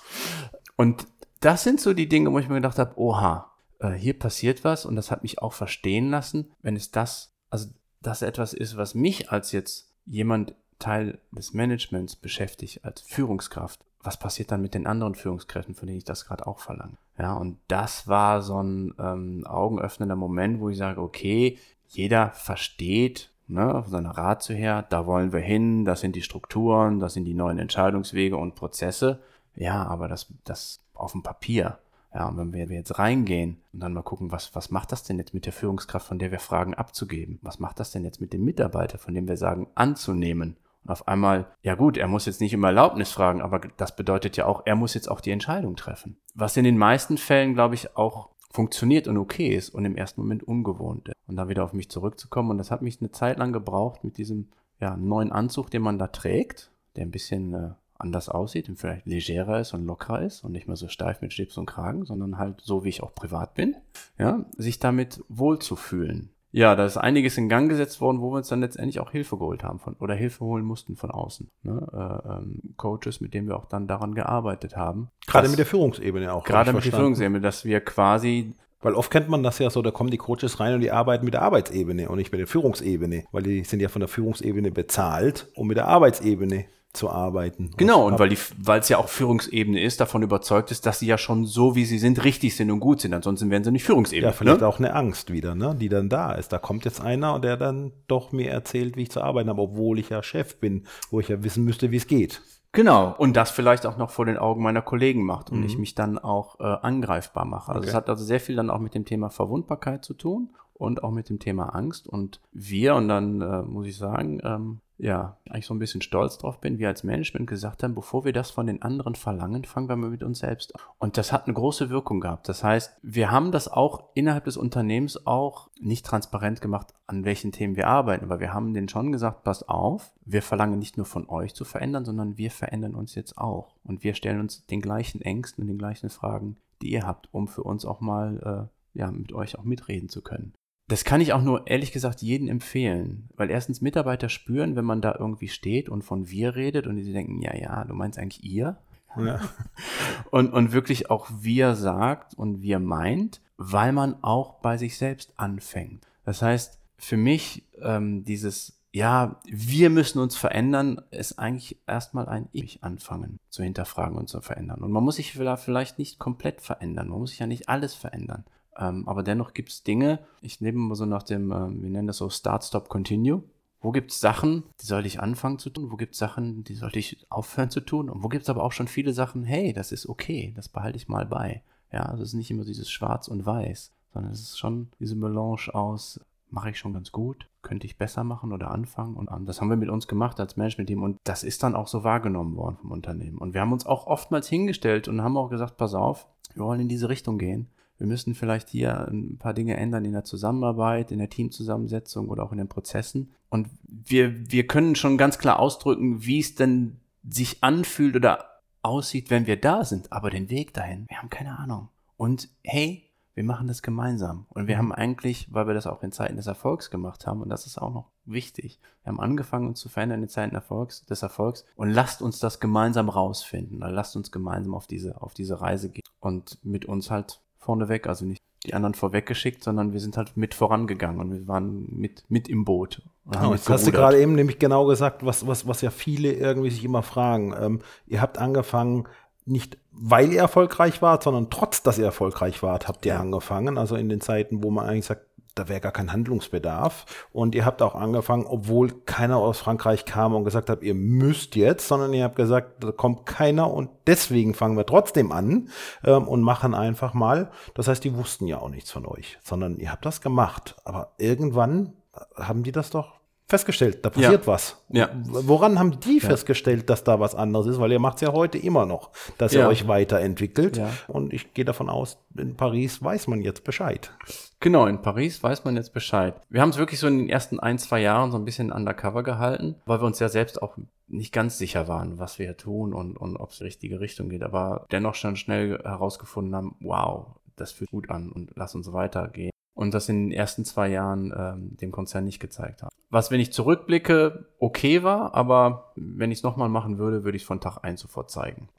Und das sind so die Dinge, wo ich mir gedacht habe, oha, äh, hier passiert was und das hat mich auch verstehen lassen, wenn es das, also das etwas ist, was mich als jetzt jemand Teil des Managements beschäftigt, als Führungskraft was passiert dann mit den anderen Führungskräften, von denen ich das gerade auch verlange? Ja, und das war so ein ähm, augenöffnender Moment, wo ich sage, okay, jeder versteht, ne, auf seiner Ratio her, da wollen wir hin, das sind die Strukturen, das sind die neuen Entscheidungswege und Prozesse. Ja, aber das, das auf dem Papier. Ja, und wenn wir jetzt reingehen und dann mal gucken, was, was macht das denn jetzt mit der Führungskraft, von der wir fragen abzugeben? Was macht das denn jetzt mit dem Mitarbeiter, von dem wir sagen anzunehmen? Und auf einmal, ja gut, er muss jetzt nicht um Erlaubnis fragen, aber das bedeutet ja auch, er muss jetzt auch die Entscheidung treffen. Was in den meisten Fällen, glaube ich, auch funktioniert und okay ist und im ersten Moment ungewohnt ist. Und da wieder auf mich zurückzukommen. Und das hat mich eine Zeit lang gebraucht mit diesem ja, neuen Anzug, den man da trägt, der ein bisschen äh, anders aussieht und vielleicht legerer ist und lockerer ist und nicht mehr so steif mit Schlips und Kragen, sondern halt so, wie ich auch privat bin, ja, sich damit wohlzufühlen. Ja, da ist einiges in Gang gesetzt worden, wo wir uns dann letztendlich auch Hilfe geholt haben von, oder Hilfe holen mussten von außen. Ne? Äh, ähm, Coaches, mit denen wir auch dann daran gearbeitet haben. Gerade mit der Führungsebene auch. Gerade mit der Führungsebene, dass wir quasi weil oft kennt man das ja so, da kommen die Coaches rein und die arbeiten mit der Arbeitsebene und nicht mit der Führungsebene, weil die sind ja von der Führungsebene bezahlt, um mit der Arbeitsebene zu arbeiten. Genau, und weil die, weil es ja auch Führungsebene ist, davon überzeugt ist, dass sie ja schon so, wie sie sind, richtig sind und gut sind. Ansonsten wären sie nicht Führungsebene. Ja, vielleicht ne? auch eine Angst wieder, ne, die dann da ist. Da kommt jetzt einer und der dann doch mir erzählt, wie ich zu arbeiten habe, obwohl ich ja Chef bin, wo ich ja wissen müsste, wie es geht. Genau, und das vielleicht auch noch vor den Augen meiner Kollegen macht und mhm. ich mich dann auch äh, angreifbar mache. Also okay. es hat also sehr viel dann auch mit dem Thema Verwundbarkeit zu tun und auch mit dem Thema Angst. Und wir, und dann äh, muss ich sagen, ähm, ja, eigentlich so ein bisschen stolz drauf bin, wir als Management gesagt haben, bevor wir das von den anderen verlangen, fangen wir mal mit uns selbst an. Und das hat eine große Wirkung gehabt. Das heißt, wir haben das auch innerhalb des Unternehmens auch nicht transparent gemacht, an welchen Themen wir arbeiten, aber wir haben denen schon gesagt, passt auf, wir verlangen nicht nur von euch zu verändern, sondern wir verändern uns jetzt auch. Und wir stellen uns den gleichen Ängsten und den gleichen Fragen, die ihr habt, um für uns auch mal äh, ja, mit euch auch mitreden zu können. Das kann ich auch nur ehrlich gesagt jedem empfehlen, weil erstens Mitarbeiter spüren, wenn man da irgendwie steht und von wir redet und die denken, ja, ja, du meinst eigentlich ihr. Ja. und, und wirklich auch wir sagt und wir meint, weil man auch bei sich selbst anfängt. Das heißt, für mich ähm, dieses, ja, wir müssen uns verändern, ist eigentlich erstmal ein Ich anfangen zu hinterfragen und zu verändern. Und man muss sich vielleicht nicht komplett verändern, man muss sich ja nicht alles verändern. Ähm, aber dennoch gibt es Dinge, ich nehme mal so nach dem, äh, wir nennen das so Start, Stop, Continue. Wo gibt es Sachen, die sollte ich anfangen zu tun? Wo gibt es Sachen, die sollte ich aufhören zu tun? Und wo gibt es aber auch schon viele Sachen, hey, das ist okay, das behalte ich mal bei. Ja, also es ist nicht immer dieses Schwarz und Weiß, sondern es ist schon diese Melange aus, mache ich schon ganz gut, könnte ich besser machen oder anfangen. Und das haben wir mit uns gemacht als Management-Team und das ist dann auch so wahrgenommen worden vom Unternehmen. Und wir haben uns auch oftmals hingestellt und haben auch gesagt, pass auf, wir wollen in diese Richtung gehen wir müssen vielleicht hier ein paar Dinge ändern in der Zusammenarbeit, in der Teamzusammensetzung oder auch in den Prozessen. Und wir, wir können schon ganz klar ausdrücken, wie es denn sich anfühlt oder aussieht, wenn wir da sind. Aber den Weg dahin, wir haben keine Ahnung. Und hey, wir machen das gemeinsam. Und wir haben eigentlich, weil wir das auch in Zeiten des Erfolgs gemacht haben, und das ist auch noch wichtig, wir haben angefangen, uns zu verändern in Zeiten Erfolgs, des Erfolgs. Und lasst uns das gemeinsam rausfinden. Lasst uns gemeinsam auf diese, auf diese Reise gehen. Und mit uns halt vorneweg, also nicht die anderen vorweggeschickt, sondern wir sind halt mit vorangegangen und wir waren mit, mit im Boot. Genau, jetzt hast du gerade eben nämlich genau gesagt, was, was, was ja viele irgendwie sich immer fragen. Ähm, ihr habt angefangen, nicht weil ihr erfolgreich wart, sondern trotz, dass ihr erfolgreich wart, habt ihr ja. angefangen. Also in den Zeiten, wo man eigentlich sagt, da wäre gar kein Handlungsbedarf. Und ihr habt auch angefangen, obwohl keiner aus Frankreich kam und gesagt hat, ihr müsst jetzt, sondern ihr habt gesagt, da kommt keiner und deswegen fangen wir trotzdem an ähm, und machen einfach mal. Das heißt, die wussten ja auch nichts von euch, sondern ihr habt das gemacht. Aber irgendwann haben die das doch festgestellt, da passiert ja. was. Ja. Woran haben die ja. festgestellt, dass da was anderes ist? Weil ihr macht es ja heute immer noch, dass ihr euch weiterentwickelt. Und ich gehe davon aus, in Paris weiß man jetzt Bescheid. Genau, in Paris weiß man jetzt Bescheid. Wir haben es wirklich so in den ersten ein, zwei Jahren so ein bisschen undercover gehalten, weil wir uns ja selbst auch nicht ganz sicher waren, was wir hier tun und, und ob es die richtige Richtung geht. Aber dennoch schon schnell herausgefunden haben, wow, das fühlt gut an und lass uns weitergehen und das in den ersten zwei Jahren ähm, dem Konzern nicht gezeigt haben. Was, wenn ich zurückblicke, okay war, aber wenn ich es nochmal machen würde, würde ich es von Tag eins sofort zeigen.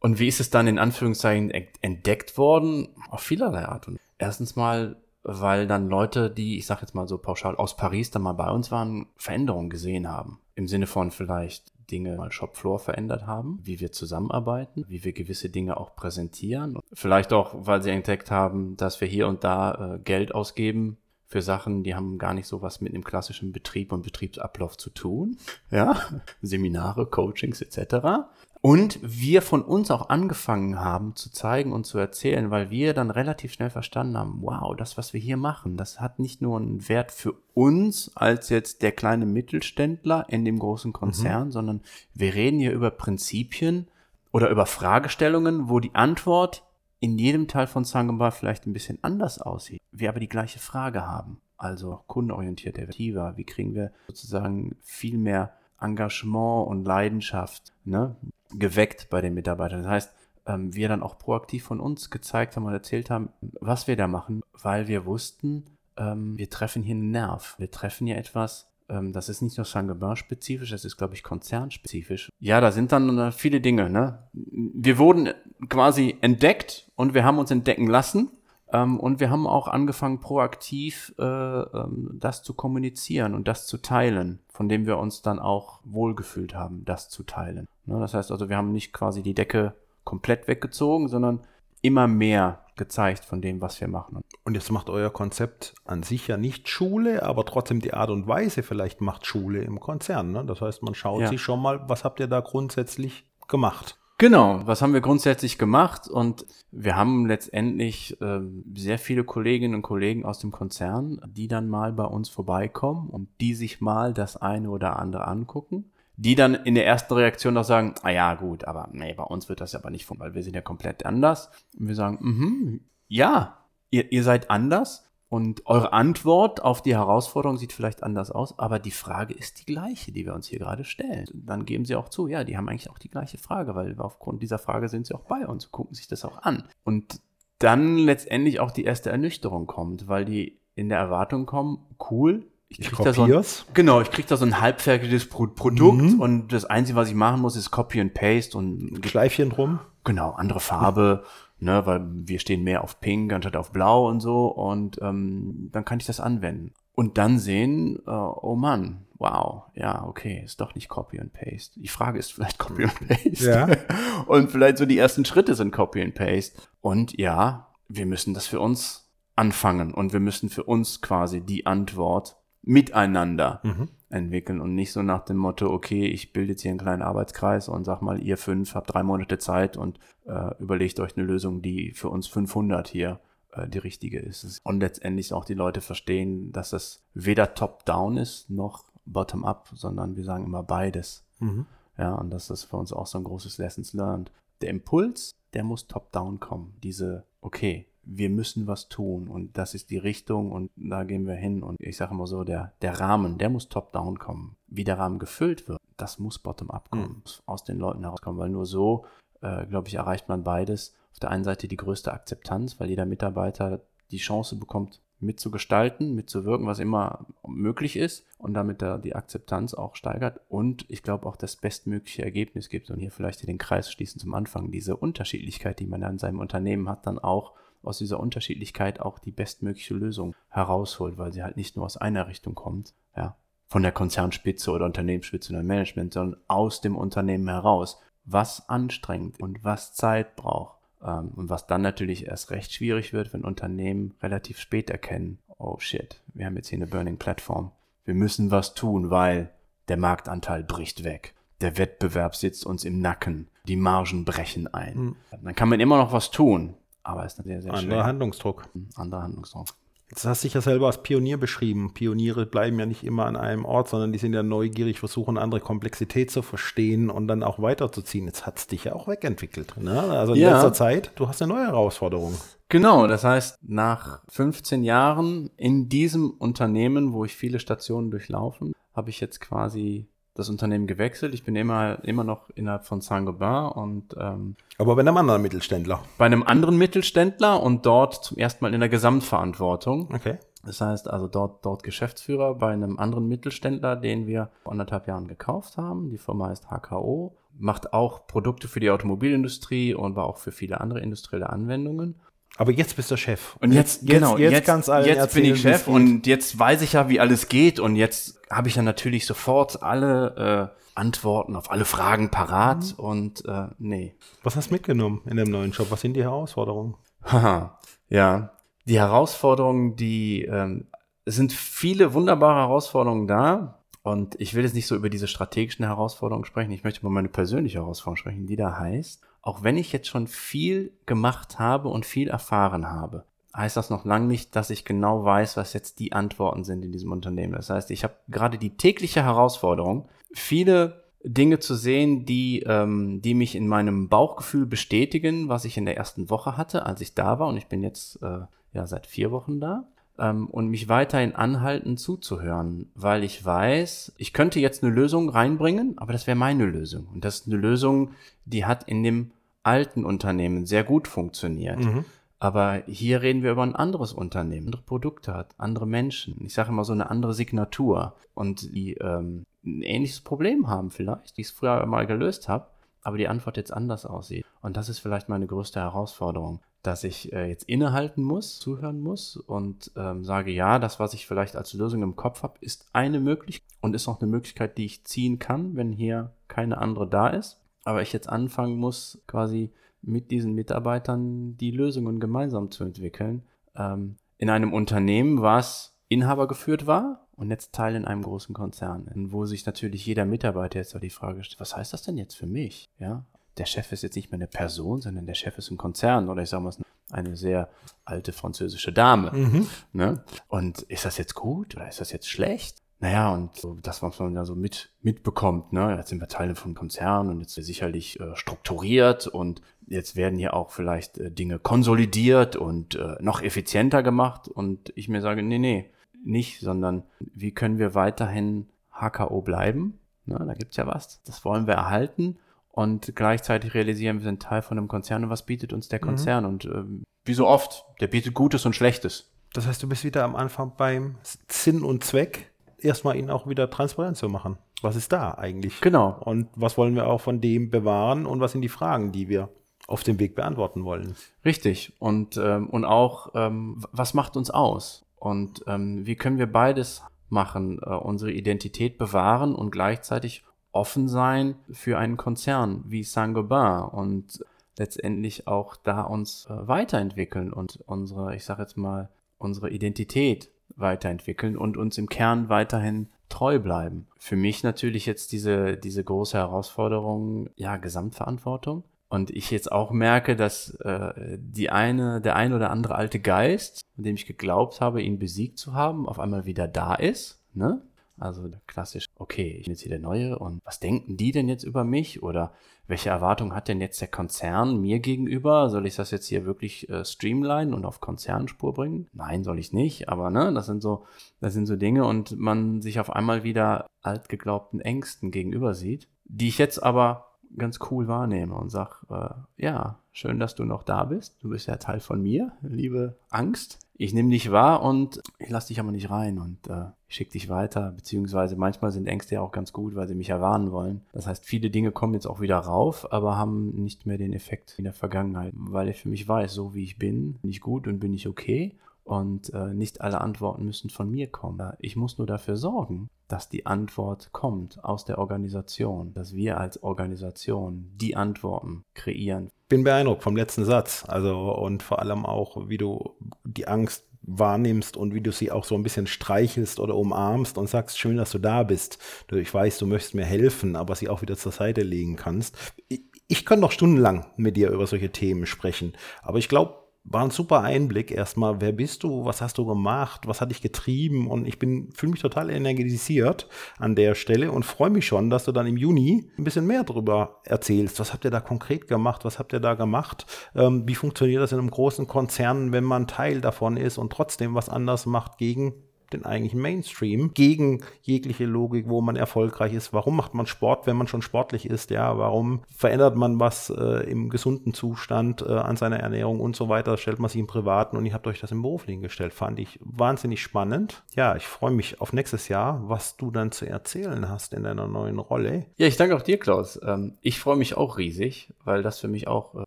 Und wie ist es dann in Anführungszeichen entdeckt worden? Auf vielerlei Art. Und erstens mal, weil dann Leute, die, ich sag jetzt mal so pauschal, aus Paris dann mal bei uns waren, Veränderungen gesehen haben. Im Sinne von vielleicht Dinge mal Shopfloor verändert haben, wie wir zusammenarbeiten, wie wir gewisse Dinge auch präsentieren. Vielleicht auch, weil sie entdeckt haben, dass wir hier und da äh, Geld ausgeben für Sachen, die haben gar nicht so was mit dem klassischen Betrieb und Betriebsablauf zu tun. Ja, Seminare, Coachings etc. Und wir von uns auch angefangen haben zu zeigen und zu erzählen, weil wir dann relativ schnell verstanden haben, wow, das, was wir hier machen, das hat nicht nur einen Wert für uns als jetzt der kleine Mittelständler in dem großen Konzern, mhm. sondern wir reden hier über Prinzipien oder über Fragestellungen, wo die Antwort in jedem Teil von Sangambar vielleicht ein bisschen anders aussieht, wir aber die gleiche Frage haben. Also kundenorientiert, effektiver, wie kriegen wir sozusagen viel mehr Engagement und Leidenschaft ne, geweckt bei den Mitarbeitern. Das heißt, ähm, wir dann auch proaktiv von uns gezeigt haben und erzählt haben, was wir da machen, weil wir wussten, ähm, wir treffen hier einen Nerv. Wir treffen hier etwas, ähm, das ist nicht nur Saint-Gobain-spezifisch, das ist, glaube ich, konzernspezifisch. Ja, da sind dann äh, viele Dinge. Ne? Wir wurden quasi entdeckt und wir haben uns entdecken lassen. Ähm, und wir haben auch angefangen, proaktiv äh, ähm, das zu kommunizieren und das zu teilen, von dem wir uns dann auch wohlgefühlt haben, das zu teilen. Ne? Das heißt also, wir haben nicht quasi die Decke komplett weggezogen, sondern immer mehr gezeigt von dem, was wir machen. Und jetzt macht euer Konzept an sich ja nicht Schule, aber trotzdem die Art und Weise vielleicht macht Schule im Konzern. Ne? Das heißt, man schaut ja. sich schon mal, was habt ihr da grundsätzlich gemacht? Genau, was haben wir grundsätzlich gemacht? Und wir haben letztendlich äh, sehr viele Kolleginnen und Kollegen aus dem Konzern, die dann mal bei uns vorbeikommen und die sich mal das eine oder andere angucken die dann in der ersten Reaktion noch sagen, ah ja, gut, aber nee, bei uns wird das aber nicht funktionieren, weil wir sind ja komplett anders. Und wir sagen, mhm, ja, ihr, ihr seid anders und eure Antwort auf die Herausforderung sieht vielleicht anders aus, aber die Frage ist die gleiche, die wir uns hier gerade stellen. Dann geben sie auch zu, ja, die haben eigentlich auch die gleiche Frage, weil aufgrund dieser Frage sind sie auch bei uns, gucken sich das auch an. Und dann letztendlich auch die erste Ernüchterung kommt, weil die in der Erwartung kommen, cool, ich, krieg da so ein, genau, ich krieg da so ein halbfertiges Pro Produkt mhm. und das Einzige, was ich machen muss, ist Copy and Paste und Schleifchen drum. Genau, andere Farbe, ne, weil wir stehen mehr auf Pink anstatt auf Blau und so und ähm, dann kann ich das anwenden und dann sehen, äh, oh Mann, wow, ja, okay, ist doch nicht Copy and Paste. Die Frage ist vielleicht Copy and Paste. Ja. und vielleicht so die ersten Schritte sind Copy and Paste. Und ja, wir müssen das für uns anfangen und wir müssen für uns quasi die Antwort miteinander mhm. entwickeln und nicht so nach dem Motto, okay, ich bilde jetzt hier einen kleinen Arbeitskreis und sag mal, ihr fünf habt drei Monate Zeit und äh, überlegt euch eine Lösung, die für uns 500 hier äh, die richtige ist. Und letztendlich auch die Leute verstehen, dass es weder top-down ist noch bottom-up, sondern wir sagen immer beides. Mhm. Ja, und das ist für uns auch so ein großes Lessons learned. Der Impuls, der muss top-down kommen. Diese, okay, wir müssen was tun und das ist die Richtung und da gehen wir hin. Und ich sage immer so, der, der Rahmen, der muss top-down kommen. Wie der Rahmen gefüllt wird, das muss bottom-up kommen, mhm. muss aus den Leuten herauskommen, weil nur so, äh, glaube ich, erreicht man beides. Auf der einen Seite die größte Akzeptanz, weil jeder Mitarbeiter die Chance bekommt, mitzugestalten, mitzuwirken, was immer möglich ist und damit da die Akzeptanz auch steigert und ich glaube auch das bestmögliche Ergebnis gibt und hier vielleicht den Kreis schließen zum Anfang, diese Unterschiedlichkeit, die man da in seinem Unternehmen hat, dann auch aus dieser Unterschiedlichkeit auch die bestmögliche Lösung herausholt, weil sie halt nicht nur aus einer Richtung kommt, ja, von der Konzernspitze oder Unternehmensspitze oder Management, sondern aus dem Unternehmen heraus, was anstrengend und was Zeit braucht. Ähm, und was dann natürlich erst recht schwierig wird, wenn Unternehmen relativ spät erkennen, oh shit, wir haben jetzt hier eine Burning Plattform. Wir müssen was tun, weil der Marktanteil bricht weg. Der Wettbewerb sitzt uns im Nacken. Die Margen brechen ein. Mhm. Dann kann man immer noch was tun. Aber es ist sehr, sehr Anderer Handlungsdruck. Hm, anderer Handlungsdruck. Jetzt hast du dich ja selber als Pionier beschrieben. Pioniere bleiben ja nicht immer an einem Ort, sondern die sind ja neugierig, versuchen andere Komplexität zu verstehen und dann auch weiterzuziehen. Jetzt hat es dich ja auch wegentwickelt. Ne? Also in ja. letzter Zeit, du hast eine neue Herausforderung. Genau, das heißt, nach 15 Jahren in diesem Unternehmen, wo ich viele Stationen durchlaufen, habe ich jetzt quasi das Unternehmen gewechselt. Ich bin immer, immer noch innerhalb von Saint-Gobain und ähm, aber bei einem anderen Mittelständler. Bei einem anderen Mittelständler und dort zum ersten Mal in der Gesamtverantwortung. Okay. Das heißt also dort, dort Geschäftsführer bei einem anderen Mittelständler, den wir vor anderthalb Jahren gekauft haben. Die Firma heißt HKO, macht auch Produkte für die Automobilindustrie und war auch für viele andere industrielle Anwendungen. Aber jetzt bist du Chef. Und jetzt, jetzt genau, jetzt, jetzt, jetzt erzählen, bin ich Chef und jetzt weiß ich ja, wie alles geht und jetzt habe ich ja natürlich sofort alle äh, Antworten auf alle Fragen parat mhm. und äh, nee. Was hast du mitgenommen in dem neuen Job? Was sind die Herausforderungen? Haha, ja. Die Herausforderungen, die ähm, es sind viele wunderbare Herausforderungen da. Und ich will jetzt nicht so über diese strategischen Herausforderungen sprechen. Ich möchte über meine persönliche Herausforderung sprechen, die da heißt, auch wenn ich jetzt schon viel gemacht habe und viel erfahren habe, heißt das noch lange nicht, dass ich genau weiß, was jetzt die Antworten sind in diesem Unternehmen. Das heißt, ich habe gerade die tägliche Herausforderung, viele Dinge zu sehen, die, ähm, die mich in meinem Bauchgefühl bestätigen, was ich in der ersten Woche hatte, als ich da war. Und ich bin jetzt äh, ja seit vier Wochen da. Ähm, und mich weiterhin anhalten zuzuhören, weil ich weiß, ich könnte jetzt eine Lösung reinbringen, aber das wäre meine Lösung. Und das ist eine Lösung, die hat in dem alten Unternehmen sehr gut funktioniert. Mhm. Aber hier reden wir über ein anderes Unternehmen, andere Produkte hat, andere Menschen. Ich sage immer so eine andere Signatur und die ähm, ein ähnliches Problem haben vielleicht, die ich es früher mal gelöst habe, aber die Antwort jetzt anders aussieht. Und das ist vielleicht meine größte Herausforderung, dass ich äh, jetzt innehalten muss, zuhören muss und ähm, sage, ja, das, was ich vielleicht als Lösung im Kopf habe, ist eine Möglichkeit und ist auch eine Möglichkeit, die ich ziehen kann, wenn hier keine andere da ist. Aber ich jetzt anfangen muss, quasi mit diesen Mitarbeitern die Lösungen gemeinsam zu entwickeln. Ähm, in einem Unternehmen, was Inhaber geführt war und jetzt Teil in einem großen Konzern, wo sich natürlich jeder Mitarbeiter jetzt auch die Frage stellt, was heißt das denn jetzt für mich? Ja, der Chef ist jetzt nicht mehr eine Person, sondern der Chef ist ein Konzern oder ich sage mal eine sehr alte französische Dame. Mhm. Ne? Und ist das jetzt gut oder ist das jetzt schlecht? Naja, und so das, was man da so mit, mitbekommt, ne, jetzt sind wir Teile von Konzernen und jetzt sicherlich äh, strukturiert und jetzt werden hier auch vielleicht äh, Dinge konsolidiert und äh, noch effizienter gemacht und ich mir sage, nee, nee, nicht, sondern wie können wir weiterhin HKO bleiben? Ne, da gibt's ja was, das wollen wir erhalten und gleichzeitig realisieren, wir sind Teil von einem Konzern und was bietet uns der mhm. Konzern mhm. und ähm, wie so oft, der bietet Gutes und Schlechtes. Das heißt, du bist wieder am Anfang beim Sinn und Zweck erstmal ihn auch wieder transparent zu machen. Was ist da eigentlich? Genau. Und was wollen wir auch von dem bewahren und was sind die Fragen, die wir auf dem Weg beantworten wollen? Richtig. Und, ähm, und auch, ähm, was macht uns aus? Und ähm, wie können wir beides machen? Äh, unsere Identität bewahren und gleichzeitig offen sein für einen Konzern wie Saint-Gobain und letztendlich auch da uns äh, weiterentwickeln und unsere, ich sage jetzt mal, unsere Identität weiterentwickeln und uns im Kern weiterhin treu bleiben. Für mich natürlich jetzt diese, diese große Herausforderung, ja, Gesamtverantwortung. Und ich jetzt auch merke, dass äh, die eine, der ein oder andere alte Geist, mit dem ich geglaubt habe, ihn besiegt zu haben, auf einmal wieder da ist. Ne? Also klassisch, okay, ich bin jetzt hier der Neue und was denken die denn jetzt über mich? Oder welche Erwartung hat denn jetzt der Konzern mir gegenüber? Soll ich das jetzt hier wirklich äh, streamline und auf Konzernspur bringen? Nein, soll ich nicht, aber ne, das sind so, das sind so Dinge und man sich auf einmal wieder altgeglaubten Ängsten gegenüber sieht, die ich jetzt aber ganz cool wahrnehme und sag, äh, ja, schön, dass du noch da bist. Du bist ja Teil von mir, liebe Angst ich nehme dich wahr und ich lasse dich aber nicht rein und äh, schicke dich weiter, beziehungsweise manchmal sind Ängste ja auch ganz gut, weil sie mich erwarnen wollen. Das heißt, viele Dinge kommen jetzt auch wieder rauf, aber haben nicht mehr den Effekt in der Vergangenheit, weil ich für mich weiß, so wie ich bin, bin ich gut und bin ich okay und äh, nicht alle Antworten müssen von mir kommen. Ich muss nur dafür sorgen, dass die Antwort kommt aus der Organisation, dass wir als Organisation die Antworten kreieren. Bin beeindruckt vom letzten Satz, also und vor allem auch, wie du die Angst wahrnimmst und wie du sie auch so ein bisschen streichelst oder umarmst und sagst, schön, dass du da bist. Ich weiß, du möchtest mir helfen, aber sie auch wieder zur Seite legen kannst. Ich, ich kann noch stundenlang mit dir über solche Themen sprechen, aber ich glaube, war ein super Einblick erstmal. Wer bist du? Was hast du gemacht? Was hat dich getrieben? Und ich bin, fühle mich total energetisiert an der Stelle und freue mich schon, dass du dann im Juni ein bisschen mehr darüber erzählst. Was habt ihr da konkret gemacht? Was habt ihr da gemacht? Ähm, wie funktioniert das in einem großen Konzern, wenn man Teil davon ist und trotzdem was anders macht gegen den eigentlichen Mainstream, gegen jegliche Logik, wo man erfolgreich ist. Warum macht man Sport, wenn man schon sportlich ist? Ja, warum verändert man was äh, im gesunden Zustand äh, an seiner Ernährung und so weiter? Stellt man sich im Privaten und ihr habt euch das im Beruflichen gestellt. Fand ich wahnsinnig spannend. Ja, ich freue mich auf nächstes Jahr, was du dann zu erzählen hast in deiner neuen Rolle. Ja, ich danke auch dir, Klaus. Ähm, ich freue mich auch riesig, weil das für mich auch äh,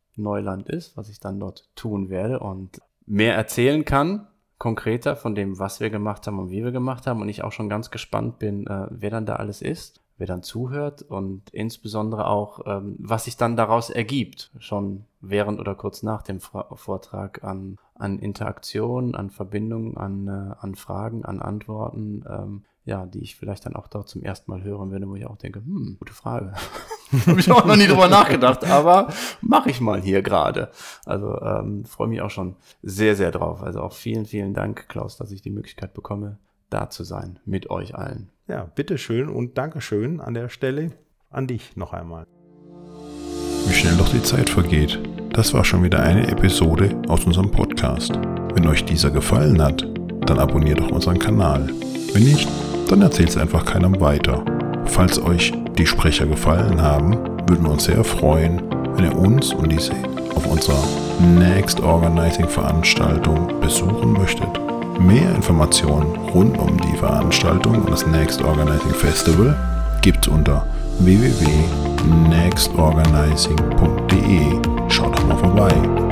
Neuland ist, was ich dann dort tun werde und mehr erzählen kann konkreter von dem, was wir gemacht haben und wie wir gemacht haben. Und ich auch schon ganz gespannt bin, äh, wer dann da alles ist, wer dann zuhört und insbesondere auch, ähm, was sich dann daraus ergibt, schon während oder kurz nach dem Vortrag an, an Interaktion, an Verbindung, an, äh, an Fragen, an Antworten, ähm, ja, die ich vielleicht dann auch dort zum ersten Mal hören würde, wo ich auch denke, hm, gute Frage. Habe ich auch noch nie drüber nachgedacht, aber mache ich mal hier gerade. Also ähm, freue mich auch schon sehr, sehr drauf. Also auch vielen, vielen Dank, Klaus, dass ich die Möglichkeit bekomme, da zu sein mit euch allen. Ja, bitteschön und Dankeschön an der Stelle an dich noch einmal. Wie schnell doch die Zeit vergeht. Das war schon wieder eine Episode aus unserem Podcast. Wenn euch dieser gefallen hat, dann abonniert doch unseren Kanal. Wenn nicht, dann erzählt es einfach keinem weiter. Falls euch die Sprecher gefallen haben, würden wir uns sehr freuen, wenn ihr uns und diese auf unserer Next Organizing Veranstaltung besuchen möchtet. Mehr Informationen rund um die Veranstaltung und das Next Organizing Festival gibt es unter www.nextorganizing.de. Schaut doch mal vorbei.